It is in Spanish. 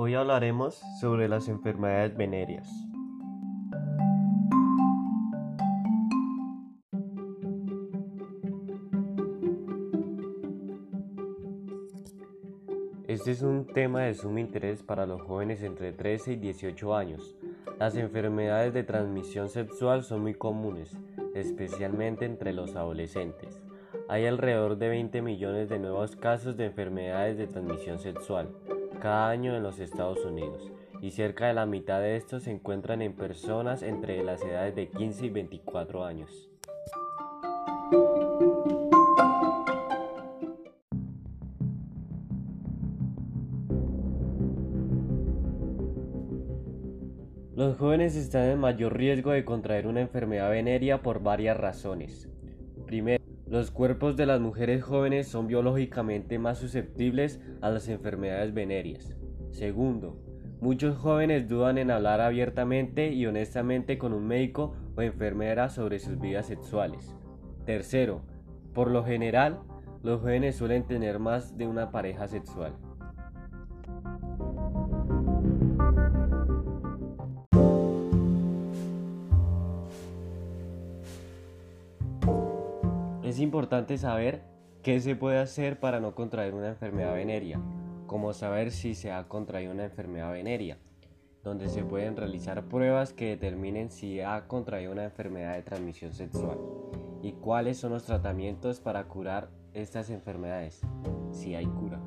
Hoy hablaremos sobre las enfermedades venéreas. Este es un tema de sumo interés para los jóvenes entre 13 y 18 años. Las enfermedades de transmisión sexual son muy comunes, especialmente entre los adolescentes. Hay alrededor de 20 millones de nuevos casos de enfermedades de transmisión sexual cada año en los Estados Unidos y cerca de la mitad de estos se encuentran en personas entre las edades de 15 y 24 años. Los jóvenes están en mayor riesgo de contraer una enfermedad venérea por varias razones. Primero, los cuerpos de las mujeres jóvenes son biológicamente más susceptibles a las enfermedades venéreas. Segundo, muchos jóvenes dudan en hablar abiertamente y honestamente con un médico o enfermera sobre sus vidas sexuales. Tercero, por lo general, los jóvenes suelen tener más de una pareja sexual. Es importante saber qué se puede hacer para no contraer una enfermedad venérea, como saber si se ha contraído una enfermedad venérea, donde se pueden realizar pruebas que determinen si ha contraído una enfermedad de transmisión sexual y cuáles son los tratamientos para curar estas enfermedades, si hay cura.